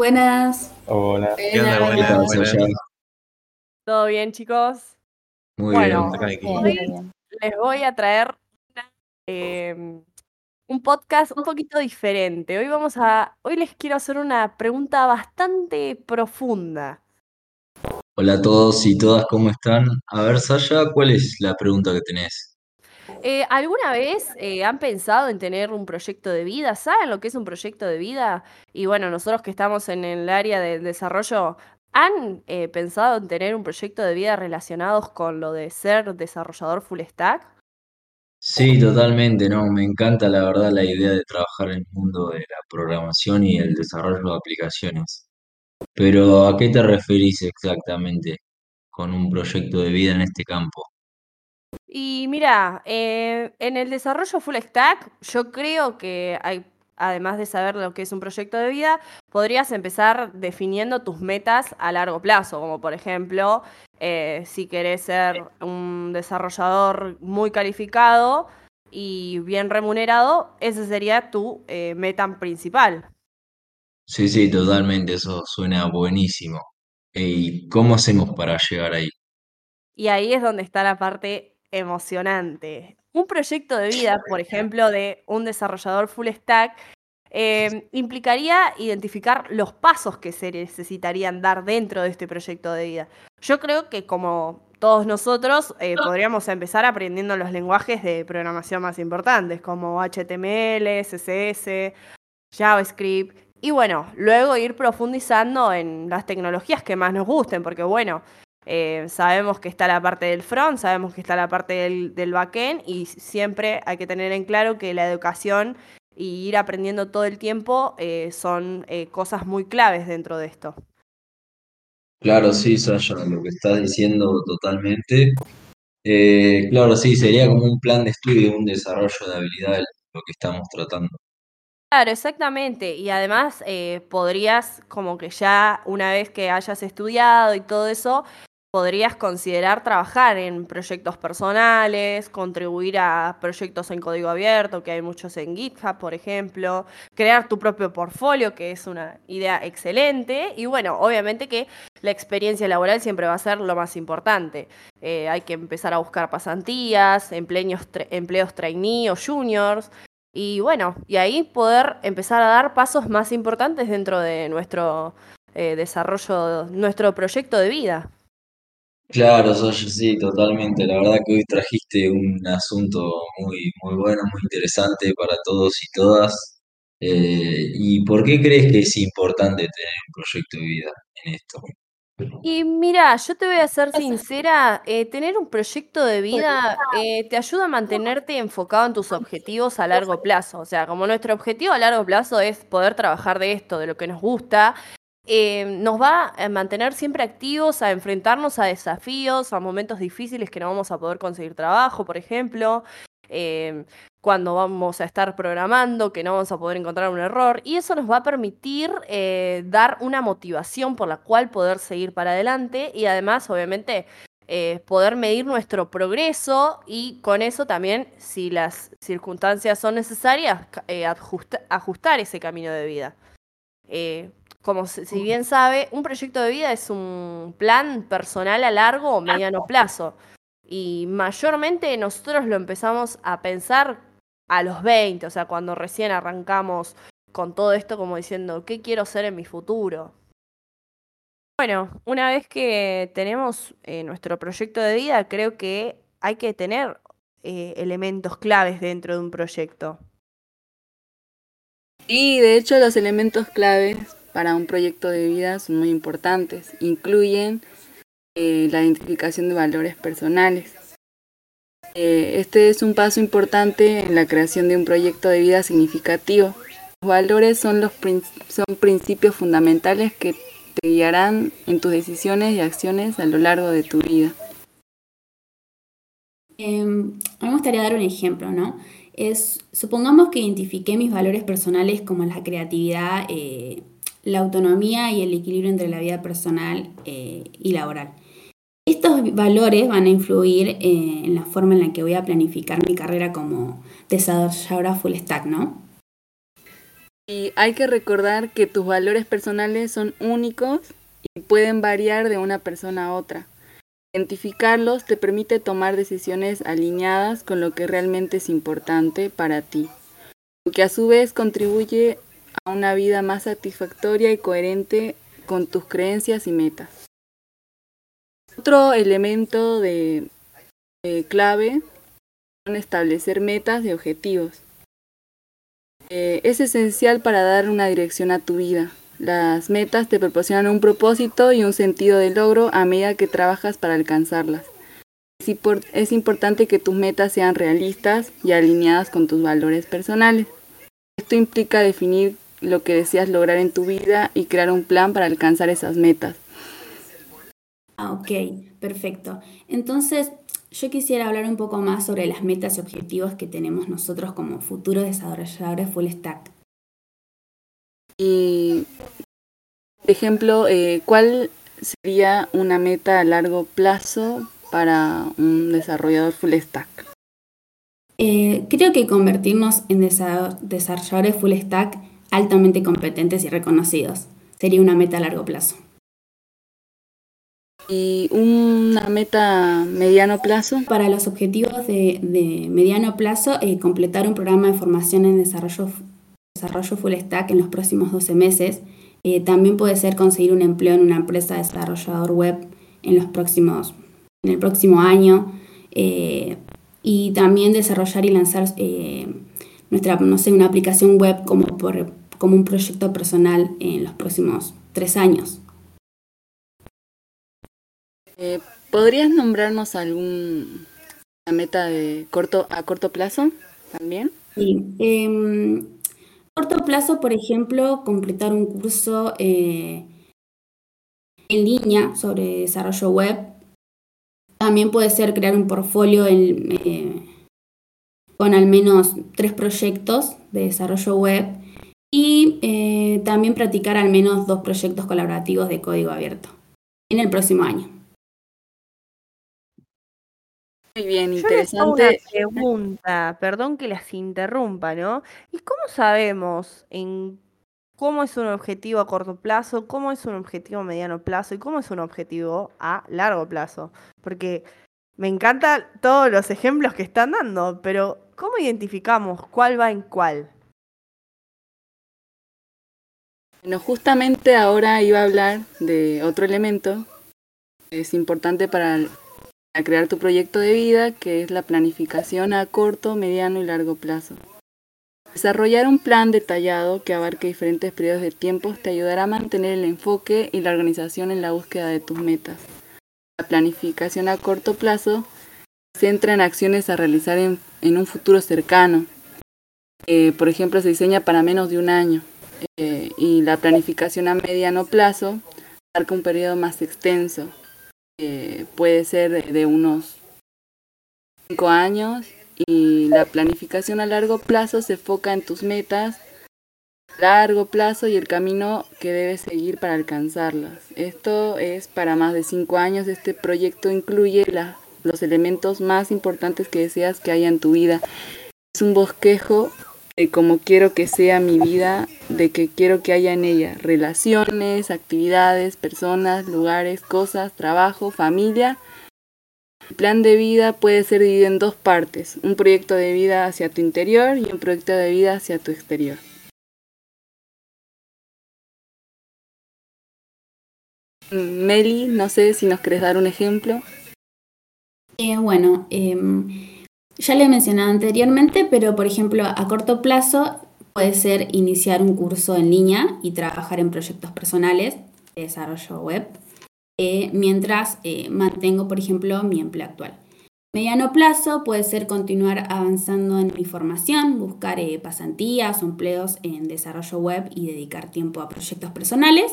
Buenas. Hola. ¿Qué onda? Buenas, buenas. ¿Todo bien, chicos? Muy Bueno, bien. hoy les voy a traer una, eh, un podcast un poquito diferente. Hoy vamos a, hoy les quiero hacer una pregunta bastante profunda. Hola a todos y todas, ¿cómo están? A ver, Sasha, ¿cuál es la pregunta que tenés? Eh, ¿alguna vez eh, han pensado en tener un proyecto de vida? ¿Saben lo que es un proyecto de vida? Y bueno, nosotros que estamos en el área del desarrollo, ¿han eh, pensado en tener un proyecto de vida relacionados con lo de ser desarrollador full stack? Sí, totalmente, no, me encanta la verdad la idea de trabajar en el mundo de la programación y el desarrollo de aplicaciones. Pero ¿a qué te referís exactamente con un proyecto de vida en este campo? Y mira, eh, en el desarrollo full stack, yo creo que hay, además de saber lo que es un proyecto de vida, podrías empezar definiendo tus metas a largo plazo, como por ejemplo, eh, si querés ser un desarrollador muy calificado y bien remunerado, esa sería tu eh, meta principal. Sí, sí, totalmente, eso suena buenísimo. ¿Y cómo hacemos para llegar ahí? Y ahí es donde está la parte emocionante. Un proyecto de vida, por ejemplo, de un desarrollador full stack, eh, implicaría identificar los pasos que se necesitarían dar dentro de este proyecto de vida. Yo creo que como todos nosotros eh, podríamos empezar aprendiendo los lenguajes de programación más importantes, como HTML, CSS, JavaScript, y bueno, luego ir profundizando en las tecnologías que más nos gusten, porque bueno, eh, sabemos que está la parte del front, sabemos que está la parte del, del backend y siempre hay que tener en claro que la educación y ir aprendiendo todo el tiempo eh, son eh, cosas muy claves dentro de esto. Claro, sí, Sasha, lo que estás diciendo totalmente. Eh, claro, sí, sería como un plan de estudio, un desarrollo de habilidades, lo que estamos tratando. Claro, exactamente. Y además podrías, como que ya una vez que hayas estudiado y todo eso, podrías considerar trabajar en proyectos personales, contribuir a proyectos en código abierto, que hay muchos en GitHub, por ejemplo, crear tu propio portfolio, que es una idea excelente. Y bueno, obviamente que la experiencia laboral siempre va a ser lo más importante. Eh, hay que empezar a buscar pasantías, empleos, empleos trainee o juniors. Y bueno, y ahí poder empezar a dar pasos más importantes dentro de nuestro eh, desarrollo, nuestro proyecto de vida. Claro, Sasha, sí, totalmente. La verdad que hoy trajiste un asunto muy, muy bueno, muy interesante para todos y todas. Eh, ¿y por qué crees que es importante tener un proyecto de vida en esto? Y mira, yo te voy a ser sincera, eh, tener un proyecto de vida eh, te ayuda a mantenerte enfocado en tus objetivos a largo plazo. O sea, como nuestro objetivo a largo plazo es poder trabajar de esto, de lo que nos gusta, eh, nos va a mantener siempre activos, a enfrentarnos a desafíos, a momentos difíciles que no vamos a poder conseguir trabajo, por ejemplo. Eh, cuando vamos a estar programando, que no vamos a poder encontrar un error, y eso nos va a permitir eh, dar una motivación por la cual poder seguir para adelante y además, obviamente, poder medir nuestro progreso y con eso también, si las circunstancias son necesarias, ajusta ajustar ese camino de vida. Como si bien sabe, un proyecto de vida es un plan personal a largo o mediano plazo. Y mayormente nosotros lo empezamos a pensar a los 20, o sea, cuando recién arrancamos con todo esto como diciendo, ¿qué quiero ser en mi futuro? Bueno, una vez que tenemos eh, nuestro proyecto de vida, creo que hay que tener eh, elementos claves dentro de un proyecto. Y de hecho los elementos claves para un proyecto de vida son muy importantes. Incluyen eh, la identificación de valores personales. Eh, este es un paso importante en la creación de un proyecto de vida significativo. Los valores son los son principios fundamentales que te guiarán en tus decisiones y acciones a lo largo de tu vida. Eh, me gustaría dar un ejemplo, ¿no? Es, supongamos que identifiqué mis valores personales como la creatividad, eh, la autonomía y el equilibrio entre la vida personal eh, y laboral. Estos valores van a influir eh, en la forma en la que voy a planificar mi carrera como desarrolladora full stack, ¿no? Y hay que recordar que tus valores personales son únicos y pueden variar de una persona a otra. Identificarlos te permite tomar decisiones alineadas con lo que realmente es importante para ti, lo que a su vez contribuye a una vida más satisfactoria y coherente con tus creencias y metas. Otro elemento de, clave son establecer metas y objetivos. Eh, es esencial para dar una dirección a tu vida. Las metas te proporcionan un propósito y un sentido de logro a medida que trabajas para alcanzarlas. Es, importante que tus metas sean realistas y alineadas con tus valores personales. Esto implica definir lo que deseas lograr en tu vida y crear un plan para alcanzar esas metas. Ah, ok, perfecto. Entonces, yo quisiera hablar un poco más sobre las metas y objetivos que tenemos nosotros como futuros desarrolladores full stack. Y, por ejemplo, eh, ¿cuál sería una meta a largo plazo para un desarrollador full stack? Eh, creo que convertirnos en desarrolladores full stack altamente competentes y reconocidos sería una meta a largo plazo. ¿Y una meta mediano plazo? Para los objetivos de, mediano plazo, eh, completar un programa de formación en desarrollo, desarrollo full stack en los próximos 12 meses. Eh, también puede ser conseguir un empleo en una empresa desarrollador web en, los próximos, en el próximo año. Eh, y también desarrollar y lanzar nuestra, no sé, una aplicación web como, como un proyecto personal en los próximos tres años. Eh, ¿Podrías nombrarnos alguna meta de corto a corto plazo también? Sí. Eh, corto plazo, por ejemplo, completar un curso eh, en línea sobre desarrollo web. También puede ser crear un portfolio eh, con al menos tres proyectos de desarrollo web y también practicar al menos dos proyectos colaborativos de código abierto en el próximo año. Muy bien, interesante. Yo una pregunta, perdón que las interrumpa, ¿no? ¿Y cómo sabemos en cómo es un objetivo a corto plazo, cómo es un objetivo a mediano plazo y cómo es un objetivo a largo plazo? Porque me encantan todos los ejemplos que están dando, pero ¿cómo identificamos cuál va en cuál? Bueno, justamente ahora iba a hablar de otro elemento que es importante para crear tu proyecto de vida, que es la planificación a corto, mediano y largo plazo. Desarrollar un plan detallado que abarque diferentes periodos de tiempo te ayudará a mantener el enfoque y la organización en la búsqueda de tus metas. La planificación a corto plazo se centra en acciones a realizar en, un futuro cercano. Eh, por ejemplo, se diseña para menos de un año. Eh, y la planificación a mediano plazo abarca un periodo más extenso, eh, puede ser de unos 5 años y la planificación a largo plazo se enfoca en tus metas largo plazo y el camino que debes seguir para alcanzarlas. Esto es para más de 5 años. Este proyecto incluye los elementos más importantes que deseas que haya en tu vida. Es un bosquejo de cómo quiero que sea mi vida, de que quiero que haya en ella relaciones, actividades, personas, lugares, cosas, trabajo, familia. El plan de vida puede ser dividido en dos partes, un proyecto de vida hacia tu interior y un proyecto de vida hacia tu exterior. Meli, no sé si nos querés dar un ejemplo. Eh, bueno, em, ya lo he mencionado anteriormente, pero por ejemplo, a corto plazo puede ser iniciar un curso en línea y trabajar en proyectos personales de desarrollo web, eh, mientras eh, mantengo, por ejemplo, mi empleo actual. Mediano plazo puede ser continuar avanzando en mi formación, buscar eh, pasantías o empleos en desarrollo web y dedicar tiempo a proyectos personales.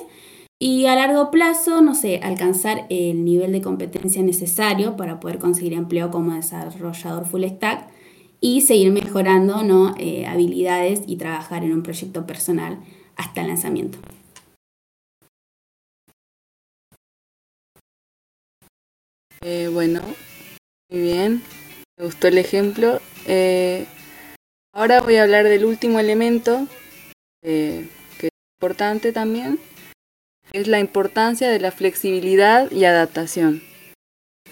Y a largo plazo, no sé, alcanzar el nivel de competencia necesario para poder conseguir empleo como desarrollador full stack y seguir mejorando ¿no? Eh, habilidades y trabajar en un proyecto personal hasta el lanzamiento. Eh, bueno, muy bien, me gustó el ejemplo. Eh, ahora voy a hablar del último elemento que es importante también, es la importancia de la flexibilidad y adaptación.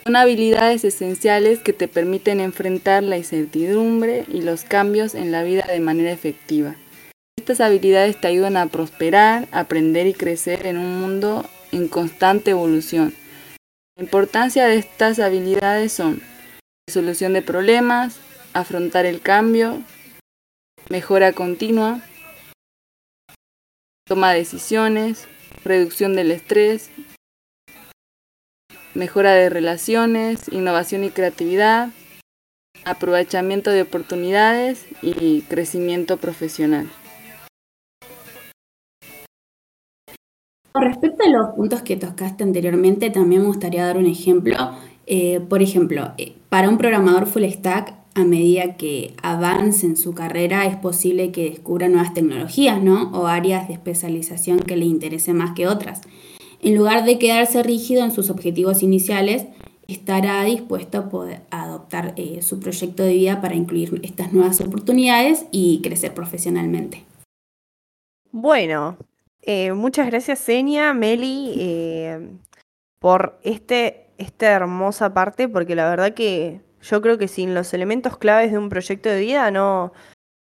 Son habilidades esenciales que te permiten enfrentar la incertidumbre y los cambios en la vida de manera efectiva. Estas habilidades te ayudan a prosperar, aprender y crecer en un mundo en constante evolución. La importancia de estas habilidades son resolución de problemas, afrontar el cambio, mejora continua, toma de decisiones, reducción del estrés, mejora de relaciones, innovación y creatividad, aprovechamiento de oportunidades y crecimiento profesional. Con respecto a los puntos que tocaste anteriormente, también me gustaría dar un ejemplo. Eh, por ejemplo, eh, para un programador full stack, a medida que avance en su carrera, es posible que descubra nuevas tecnologías, ¿no? O áreas de especialización que le interesen más que otras. En lugar de quedarse rígido en sus objetivos iniciales, estará dispuesto a adoptar eh, su proyecto de vida para incluir estas nuevas oportunidades y crecer profesionalmente. Bueno, eh, muchas gracias, Senia, Meli, eh, por este, esta hermosa parte, porque la verdad que yo creo que sin los elementos claves de un proyecto de vida no,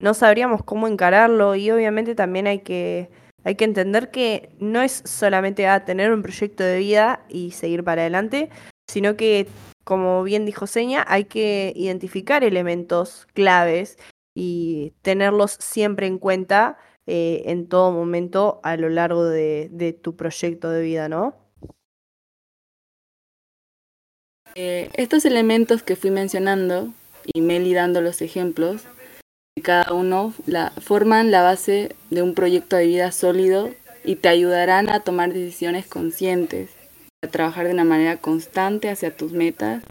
no sabríamos cómo encararlo y obviamente también hay que, hay que entender que no es solamente a tener un proyecto de vida y seguir para adelante, sino que, como bien dijo Seña, hay que identificar elementos claves y tenerlos siempre en cuenta eh, en todo momento a lo largo de tu proyecto de vida, ¿no? Eh, estos elementos que fui mencionando y Meli dando los ejemplos, cada uno la, forman la base de un proyecto de vida sólido y te ayudarán a tomar decisiones conscientes, a trabajar de una manera constante hacia tus metas,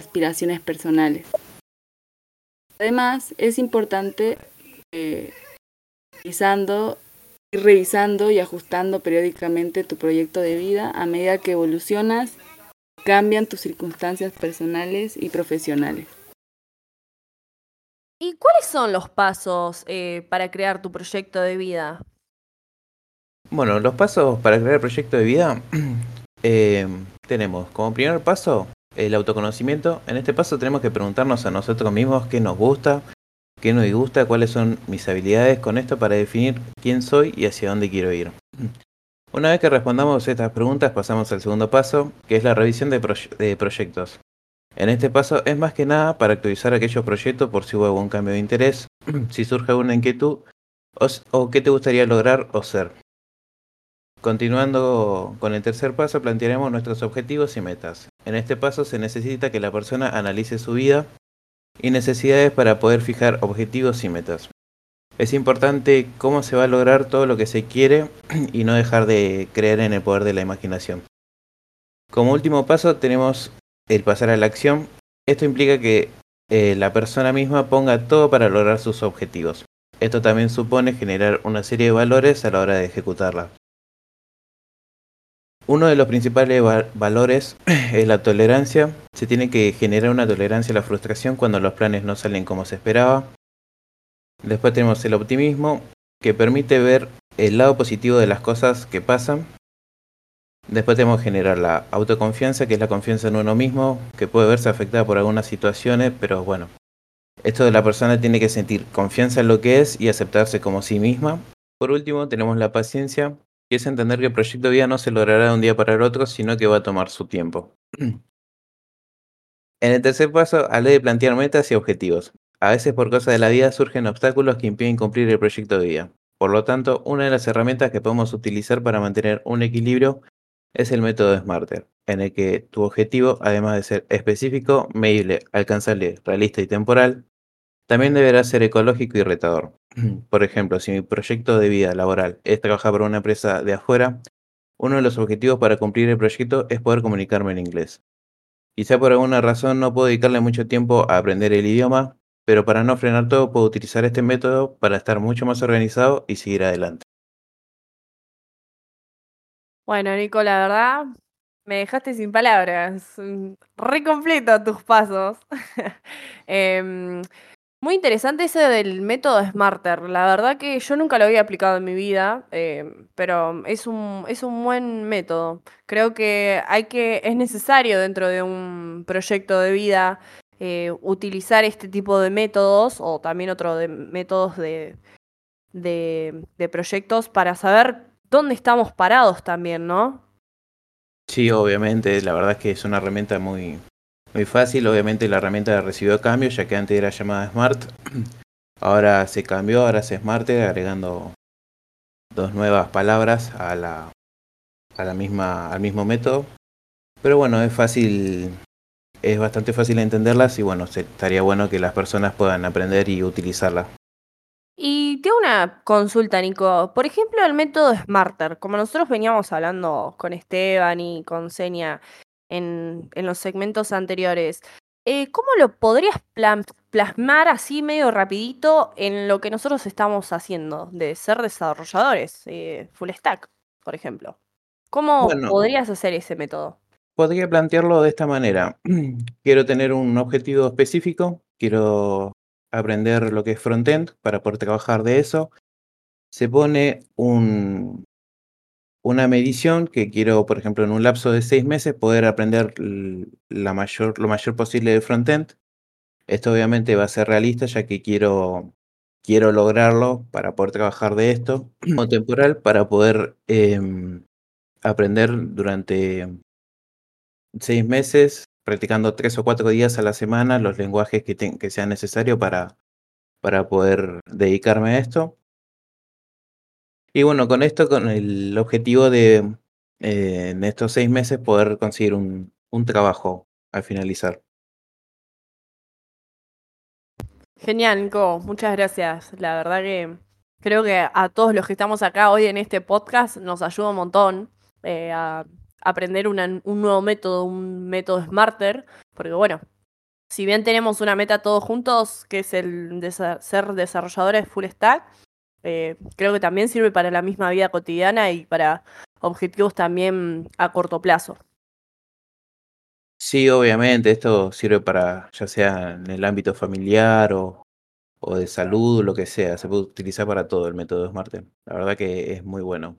aspiraciones personales. Además, es importante eh, ir revisando y ajustando periódicamente tu proyecto de vida a medida que evolucionas cambian tus circunstancias personales y profesionales. ¿Y cuáles son los pasos eh, para crear tu proyecto de vida? Bueno, los pasos para crear el proyecto de vida eh, tenemos como primer paso el autoconocimiento. En este paso tenemos que preguntarnos a nosotros mismos qué nos gusta, qué nos disgusta, cuáles son mis habilidades con esto para definir quién soy y hacia dónde quiero ir. Una vez que respondamos estas preguntas, pasamos al segundo paso, que es la revisión de, proyectos. En este paso es más que nada para actualizar aquellos proyectos por si hubo algún cambio de interés, si surge alguna inquietud o, qué te gustaría lograr o ser. Continuando con el tercer paso, plantearemos nuestros objetivos y metas. En este paso se necesita que la persona analice su vida y necesidades para poder fijar objetivos y metas. Es importante cómo se va a lograr todo lo que se quiere y no dejar de creer en el poder de la imaginación. Como último paso tenemos el pasar a la acción. Esto implica que eh, la persona misma ponga todo para lograr sus objetivos. Esto también supone generar una serie de valores a la hora de ejecutarla. Uno de los principales valores es la tolerancia. Se tiene que generar una tolerancia a la frustración cuando los planes no salen como se esperaba. Después tenemos el optimismo, que permite ver el lado positivo de las cosas que pasan. Después tenemos que generar la autoconfianza, que es la confianza en uno mismo, que puede verse afectada por algunas situaciones, pero bueno, esto de la persona tiene que sentir confianza en lo que es y aceptarse como sí misma. Por último, tenemos la paciencia, que es entender que el proyecto de vida no se logrará de un día para el otro, sino que va a tomar su tiempo. En el tercer paso, hablé de plantear metas y objetivos. A veces por causa de la vida surgen obstáculos que impiden cumplir el proyecto de vida. Por lo tanto, una de las herramientas que podemos utilizar para mantener un equilibrio es el método SMARTER, en el que tu objetivo, además de ser específico, medible, alcanzable, realista y temporal, también deberá ser ecológico y retador. Por ejemplo, si mi proyecto de vida laboral es trabajar para una empresa de afuera, uno de los objetivos para cumplir el proyecto es poder comunicarme en inglés. Quizá por alguna razón no puedo dedicarle mucho tiempo a aprender el idioma, pero para no frenar todo puedo utilizar este método para estar mucho más organizado y seguir adelante. Bueno, Nico, la verdad, me dejaste sin palabras. Re completo tus pasos. Em, Muy interesante ese del método Smarter. La verdad que yo nunca lo había aplicado en mi vida, eh, pero es un, es un buen método. Creo que hay que, es necesario dentro de un proyecto de vida eh, utilizar este tipo de métodos o también otro de métodos de, de, proyectos para saber dónde estamos parados también, ¿no? Sí, obviamente, la verdad es que es una herramienta muy, muy fácil. Obviamente la herramienta recibió cambio, ya que antes era llamada Smart. Ahora se cambió, ahora es Smart, agregando dos nuevas palabras a la, a la misma, al mismo método. Pero bueno, es fácil, es bastante fácil entenderlas y bueno, estaría bueno que las personas puedan aprender y utilizarla. Y tengo una consulta, Nico. Por ejemplo, el método Smarter, como nosotros veníamos hablando con Esteban y con Senia en, en los segmentos anteriores, eh, ¿cómo lo podrías plasmar así medio rapidito en lo que nosotros estamos haciendo de ser desarrolladores, eh, full stack, por ejemplo? ¿Cómo Bueno. podrías hacer ese método? Podría plantearlo de esta manera. Quiero tener un objetivo específico, quiero aprender lo que es frontend para poder trabajar de eso. Se pone un, una medición que quiero, por ejemplo, en un lapso de seis meses poder aprender la mayor, lo mayor posible de frontend. Esto obviamente va a ser realista ya que quiero, quiero lograrlo para poder trabajar de esto. O temporal para poder em, aprender durante seis meses, practicando tres o cuatro días a la semana los lenguajes que, que sean necesarios para, para poder dedicarme a esto. Y bueno, con esto, con el objetivo de eh, en estos seis meses poder conseguir un, un trabajo al finalizar. Genial, Nico. Muchas gracias. La verdad que creo que a todos los que estamos acá hoy en este podcast nos ayuda un montón eh, a aprender un nuevo método, un método Smarter, porque bueno, si bien tenemos una meta todos juntos, que es el de ser desarrolladores full stack, eh, creo que también sirve para la misma vida cotidiana y para objetivos también a corto plazo. Sí, obviamente, esto sirve para, ya sea en el ámbito familiar o, o de salud, lo que sea, se puede utilizar para todo el método SMART. La verdad que es muy bueno.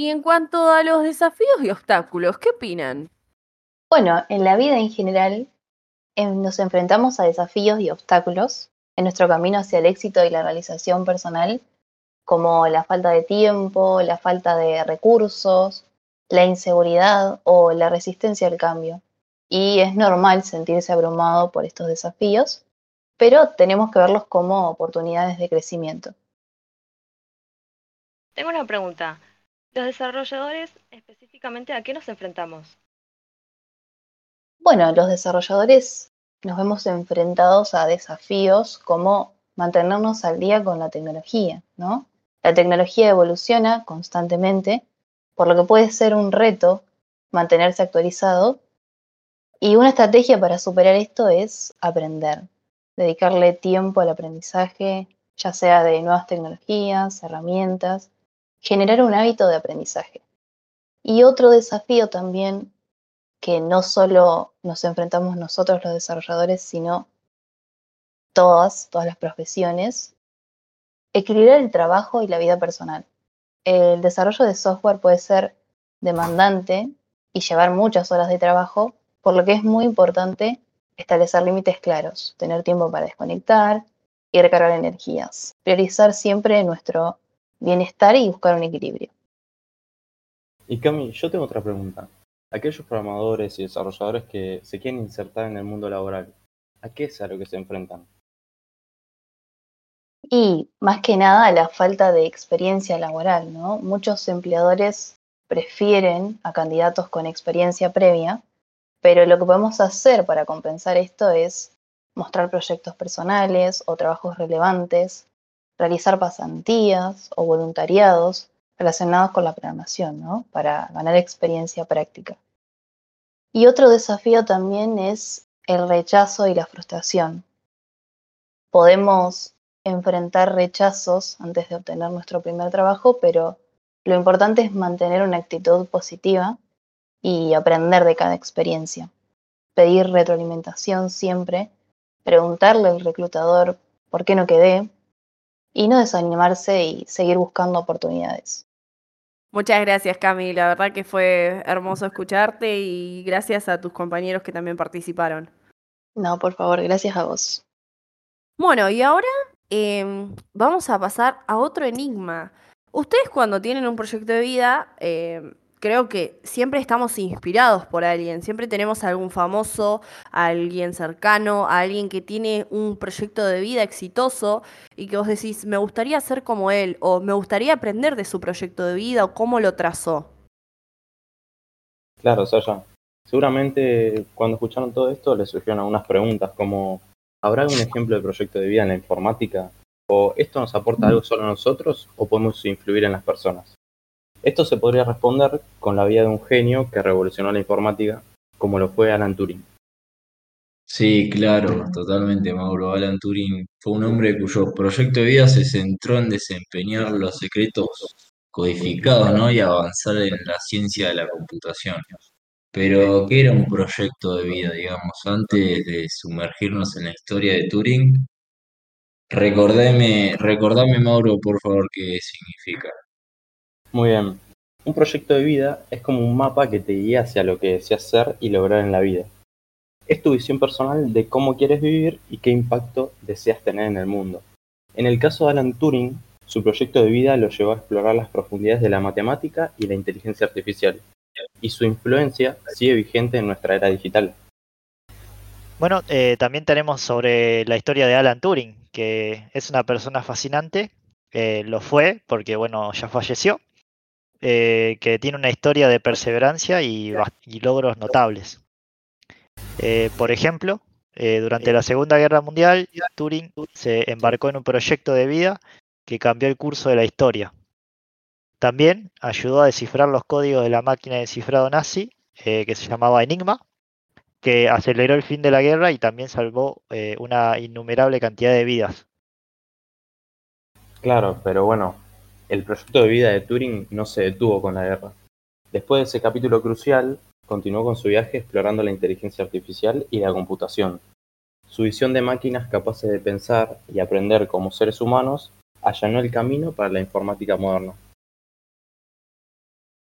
Y en cuanto a los desafíos y obstáculos, ¿qué opinan? Bueno, en la vida en general em, nos enfrentamos a desafíos y obstáculos en nuestro camino hacia el éxito y la realización personal, como la falta de tiempo, la falta de recursos, la inseguridad o la resistencia al cambio. Y es normal sentirse abrumado por estos desafíos, pero tenemos que verlos como oportunidades de crecimiento. Tengo una pregunta. Los desarrolladores, específicamente, ¿a qué nos enfrentamos? Bueno, los desarrolladores nos vemos enfrentados a desafíos como mantenernos al día con la tecnología, ¿no? La tecnología evoluciona constantemente, por lo que puede ser un reto mantenerse actualizado. Y una estrategia para superar esto es aprender, dedicarle tiempo al aprendizaje, ya sea de nuevas tecnologías, herramientas, generar un hábito de aprendizaje. Y otro desafío también que no solo nos enfrentamos nosotros los desarrolladores, sino todas, todas las profesiones, equilibrar el trabajo y la vida personal. El desarrollo de software puede ser demandante y llevar muchas horas de trabajo, por lo que es muy importante establecer límites claros, tener tiempo para desconectar y recargar energías, priorizar siempre nuestro bienestar y buscar un equilibrio. Y Cami, yo tengo otra pregunta. Aquellos programadores y desarrolladores que se quieren insertar en el mundo laboral, ¿a qué es a lo que se enfrentan? Y más que nada la falta de experiencia laboral, ¿no? Muchos empleadores prefieren a candidatos con experiencia previa, pero lo que podemos hacer para compensar esto es mostrar proyectos personales o trabajos relevantes, realizar pasantías o voluntariados relacionados con la programación, ¿no? Para ganar experiencia práctica. Y otro desafío también es el rechazo y la frustración. Podemos enfrentar rechazos antes de obtener nuestro primer trabajo, pero lo importante es mantener una actitud positiva y aprender de cada experiencia. Pedir retroalimentación siempre preguntarle al reclutador por qué no quedé y no desanimarse y seguir buscando oportunidades. Muchas gracias, Cami. La verdad que fue hermoso escucharte y gracias a tus compañeros que también participaron. No, por favor, gracias a vos. Bueno, y ahora em, vamos a pasar a otro enigma. Ustedes cuando tienen un proyecto de vida, em, creo que siempre estamos inspirados por alguien, siempre tenemos a algún famoso, a alguien cercano, a alguien que tiene un proyecto de vida exitoso y que vos decís, me gustaría ser como él o me gustaría aprender de su proyecto de vida o cómo lo trazó. Claro, Sasha. Seguramente cuando escucharon todo esto les surgieron algunas preguntas como ¿habrá algún ejemplo de proyecto de vida en la informática? ¿O esto nos aporta algo solo a nosotros o podemos influir en las personas? Esto se podría responder con la vida de un genio que revolucionó la informática, como lo fue Alan Turing. Sí, claro, totalmente, Mauro. Alan Turing fue un hombre cuyo proyecto de vida se centró en desempeñar los secretos codificados, ¿no? Y avanzar en la ciencia de la computación. Pero, ¿qué era un proyecto de vida, digamos? Antes de sumergirnos en la historia de Turing, recordame, recordame, Mauro, por favor, qué significa. Muy bien. Un proyecto de vida es como un mapa que te guía hacia lo que deseas ser y lograr en la vida. Es tu visión personal de cómo quieres vivir y qué impacto deseas tener en el mundo. En el caso de Alan Turing, su proyecto de vida lo llevó a explorar las profundidades de la matemática y la inteligencia artificial, y su influencia sigue vigente en nuestra era digital. Bueno, eh, también tenemos sobre la historia de Alan Turing, que es una persona fascinante, eh, lo fue porque, bueno, ya falleció, eh, que tiene una historia de perseverancia y, y logros notables. Eh, por ejemplo, eh, durante la Segunda Guerra Mundial, Turing se embarcó en un proyecto de vida que cambió el curso de la historia. También ayudó a descifrar los códigos de la máquina de cifrado nazi, que se llamaba Enigma, que aceleró el fin de la guerra y también salvó una innumerable cantidad de vidas. Claro, pero bueno, el proyecto de vida de Turing no se detuvo con la guerra. Después de ese capítulo crucial, continuó con su viaje explorando la inteligencia artificial y la computación. Su visión de máquinas capaces de pensar y aprender como seres humanos allanó el camino para la informática moderna.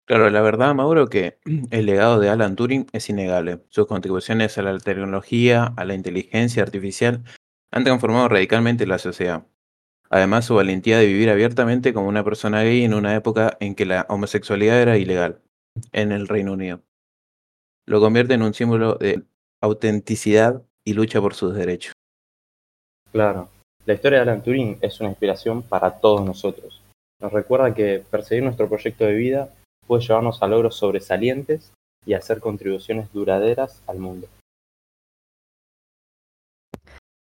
Claro, la verdad, Mauro, que el legado de Alan Turing es innegable. Sus contribuciones a la tecnología, a la inteligencia artificial, han transformado radicalmente la sociedad. Además, su valentía de vivir abiertamente como una persona gay en una época en que la homosexualidad era ilegal en el Reino Unido. Lo convierte en un símbolo de autenticidad y lucha por sus derechos. Claro, la historia de Alan Turing es una inspiración para todos nosotros. Nos recuerda que perseguir nuestro proyecto de vida puede llevarnos a logros sobresalientes y hacer contribuciones duraderas al mundo.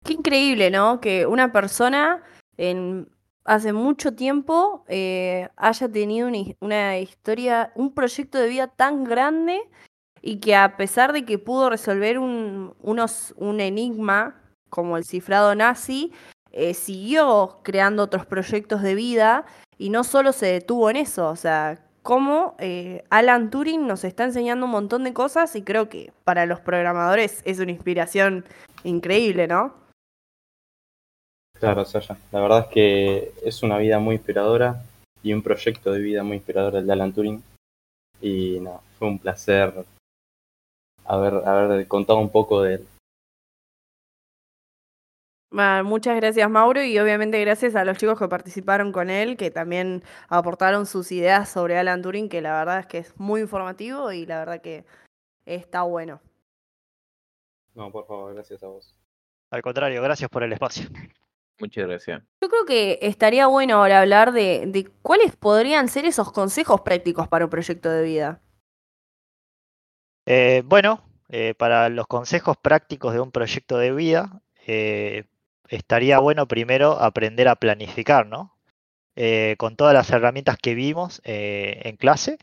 Qué increíble, ¿no? Que una persona en hace mucho tiempo eh, haya tenido una, historia, un proyecto de vida tan grande y que a pesar de que pudo resolver un, unos, un enigma como el cifrado nazi, eh, siguió creando otros proyectos de vida y no solo se detuvo en eso, o sea, como eh, Alan Turing nos está enseñando un montón de cosas y creo que para los programadores es una inspiración increíble, ¿no? Claro, Sasha. La verdad es que es una vida muy inspiradora y un proyecto de vida muy inspirador el de Alan Turing. Y no, fue un placer haber, haber contado un poco de él. Bueno, muchas gracias Mauro y obviamente gracias a los chicos que participaron con él, que también aportaron sus ideas sobre Alan Turing, que la verdad es que es muy informativo y la verdad que está bueno. No, por favor, gracias a vos. Al contrario, gracias por el espacio. Muchas gracias. Yo creo que estaría bueno ahora hablar de, de, cuáles podrían ser esos consejos prácticos para un proyecto de vida. Eh, bueno, eh, para los consejos prácticos de un proyecto de vida, eh, estaría bueno primero aprender a planificar, ¿no? con todas las herramientas que vimos en clase,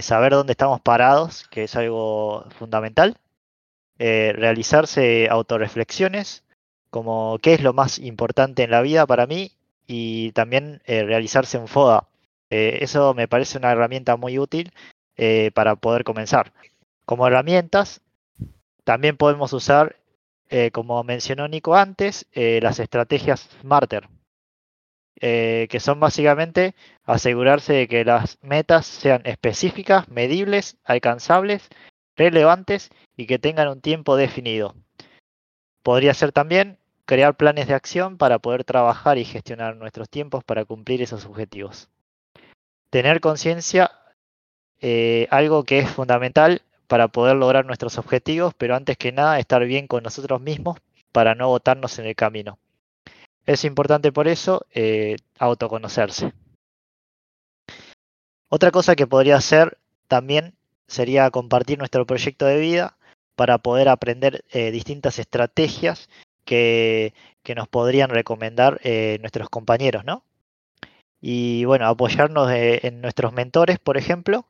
saber dónde estamos parados, que es algo fundamental, realizarse autorreflexiones, como qué es lo más importante en la vida para mí y también eh, realizarse un FODA. Eh, eso me parece una herramienta muy útil eh, para poder comenzar. Como herramientas, también podemos usar como mencionó Nico antes, las estrategias Smarter, que son básicamente asegurarse de que las metas sean específicas, medibles, alcanzables, relevantes y que tengan un tiempo definido. Podría ser también crear planes de acción para poder trabajar y gestionar nuestros tiempos para cumplir esos objetivos. Tener conciencia, eh, algo que es fundamental para poder lograr nuestros objetivos, pero antes que nada estar bien con nosotros mismos para no botarnos en el camino. Es importante por eso eh, autoconocerse. Otra cosa que podría hacer también sería compartir nuestro proyecto de vida para poder aprender eh, distintas estrategias que, nos podrían recomendar eh, nuestros compañeros, ¿no? Y bueno, apoyarnos en nuestros mentores, por ejemplo,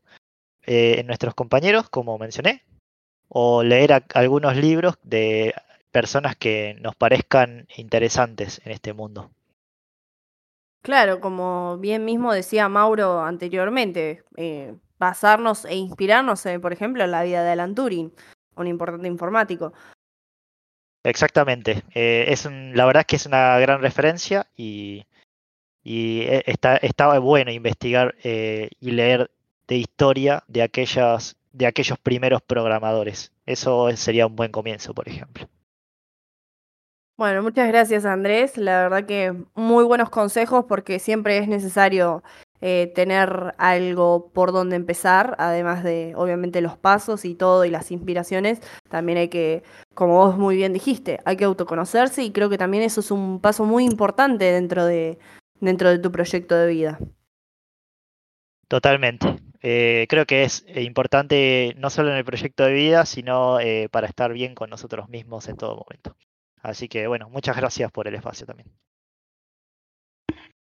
eh, en nuestros compañeros, como mencioné, o leer algunos libros de personas que nos parezcan interesantes en este mundo. Claro, como bien mismo decía Mauro anteriormente, eh, basarnos e inspirarnos, por ejemplo, en la vida de Alan Turing, un importante informático. Exactamente, eh, es un, la verdad es que es una gran referencia y, eh, está, estaba bueno investigar eh, y leer de historia de, aquellas, de aquellos primeros programadores. Eso sería un buen comienzo, por ejemplo. Bueno, muchas gracias Andrés. La verdad que muy buenos consejos porque siempre es necesario eh, tener algo por donde empezar, además de obviamente los pasos y todo y las inspiraciones. También hay que, como vos muy bien dijiste, hay que autoconocerse y creo que también eso es un paso muy importante dentro de, dentro de tu proyecto de vida. Totalmente. Eh, creo que es importante no solo en el proyecto de vida, sino eh, para estar bien con nosotros mismos en todo momento. Así que bueno, muchas gracias por el espacio también.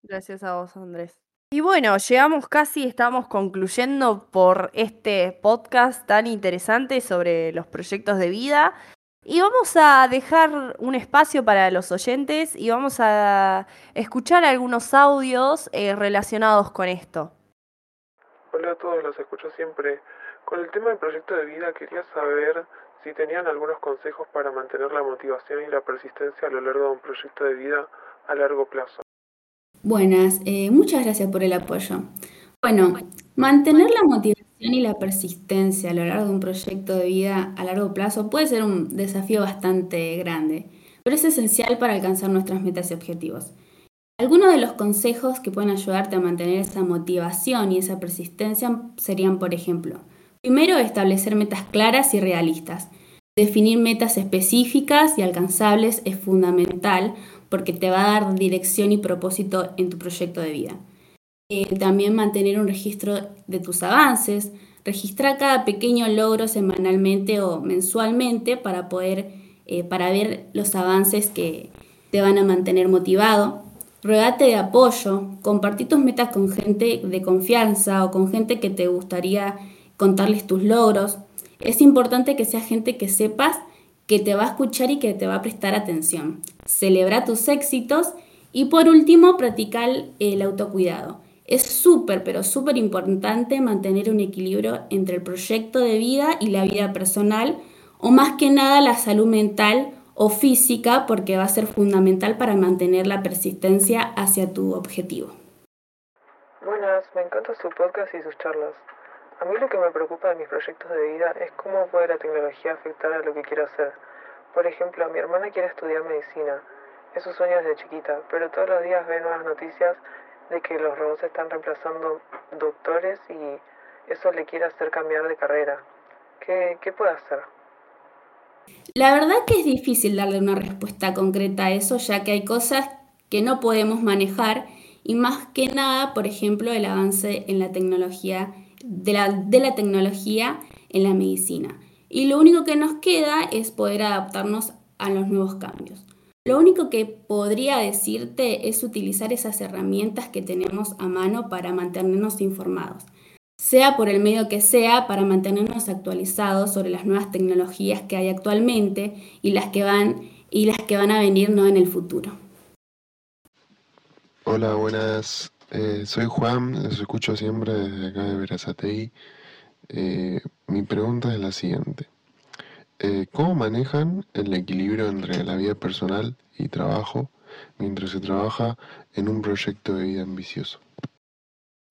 Gracias a vos, Andrés. Y bueno, llegamos casi, estamos concluyendo por este podcast tan interesante sobre los proyectos de vida. Y vamos a dejar un espacio para los oyentes y vamos a escuchar algunos audios eh, relacionados con esto. Hola a todos, los escucho siempre. Con el tema del proyecto de vida quería saber si tenían algunos consejos para mantener la motivación y la persistencia a lo largo de un proyecto de vida a largo plazo. Buenas, eh, muchas gracias por el apoyo. Bueno, mantener la motivación y la persistencia a lo largo de un proyecto de vida a largo plazo puede ser un desafío bastante grande, pero es esencial para alcanzar nuestras metas y objetivos. Algunos de los consejos que pueden ayudarte a mantener esa motivación y esa persistencia serían, por ejemplo, primero, establecer metas claras y realistas. Definir metas específicas y alcanzables es fundamental porque te va a dar dirección y propósito en tu proyecto de vida. Eh, también mantener un registro de tus avances, registrar cada pequeño logro semanalmente o mensualmente para poder, eh, para ver los avances que te van a mantener motivado Ruegate de apoyo, compartí tus metas con gente de confianza o con gente que te gustaría contarles tus logros. Es importante que sea gente que sepas que te va a escuchar y que te va a prestar atención. Celebra tus éxitos y por último, practicar el autocuidado. Es súper, pero súper importante mantener un equilibrio entre el proyecto de vida y la vida personal o más que nada la salud mental o física porque va a ser fundamental para mantener la persistencia hacia tu objetivo. Buenas, me encanta su podcast y sus charlas. A mí lo que me preocupa de mis proyectos de vida es cómo puede la tecnología afectar a lo que quiero hacer. Por ejemplo, mi hermana quiere estudiar medicina. Es su sueño desde chiquita, pero todos los días ve nuevas noticias de que los robots están reemplazando doctores y eso le quiere hacer cambiar de carrera. ¿Qué, qué puede hacer? La verdad que es difícil darle una respuesta concreta a eso, ya que hay cosas que no podemos manejar y más que nada, por ejemplo, el avance en la tecnología, de la, de la tecnología en la medicina. Y lo único que nos queda es poder adaptarnos a los nuevos cambios. Lo único que podría decirte es utilizar esas herramientas que tenemos a mano para mantenernos informados sea por el medio que sea, para mantenernos actualizados sobre las nuevas tecnologías que hay actualmente y las que van, y las que van a venir ¿no? en el futuro. Hola, buenas. Eh, soy Juan, los escucho siempre desde acá de Verazatei. Eh, mi pregunta es la siguiente. eh, ¿cómo manejan el equilibrio entre la vida personal y trabajo mientras se trabaja en un proyecto de vida ambicioso?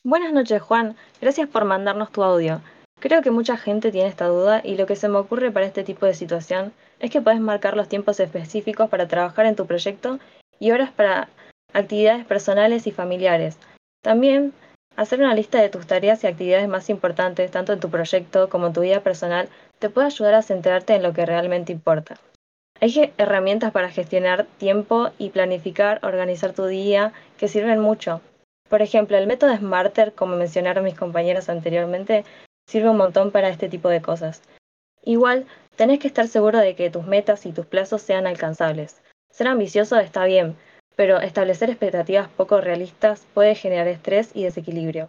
Buenas noches, Juan. Gracias por mandarnos tu audio. Creo que mucha gente tiene esta duda y lo que se me ocurre para este tipo de situación es que puedes marcar los tiempos específicos para trabajar en tu proyecto y horas para actividades personales y familiares. También hacer una lista de tus tareas y actividades más importantes, tanto en tu proyecto como en tu vida personal, te puede ayudar a centrarte en lo que realmente importa. Hay herramientas para gestionar tiempo y planificar, organizar tu día que sirven mucho. Por ejemplo, el método Smarter, como mencionaron mis compañeros anteriormente, sirve un montón para este tipo de cosas. Igual, tenés que estar seguro de que tus metas y tus plazos sean alcanzables. Ser ambicioso está bien, pero establecer expectativas poco realistas puede generar estrés y desequilibrio.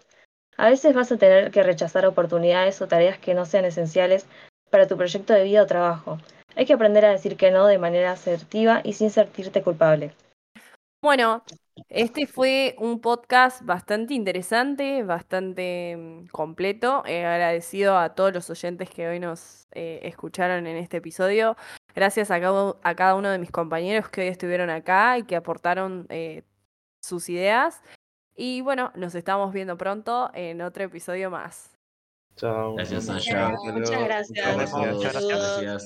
A veces vas a tener que rechazar oportunidades o tareas que no sean esenciales para tu proyecto de vida o trabajo. Hay que aprender a decir que no de manera asertiva y sin sentirte culpable. Bueno, este fue un podcast bastante interesante, bastante mm, completo. Eh, agradecido a todos los oyentes que hoy nos eh, escucharon en este episodio. Gracias a cada, a cada, uno de mis compañeros que hoy estuvieron acá y que aportaron eh, sus ideas. Y bueno, nos estamos viendo pronto en otro episodio más. Chao. Gracias, Sasha. Muchas gracias. Muchas gracias. Gracias.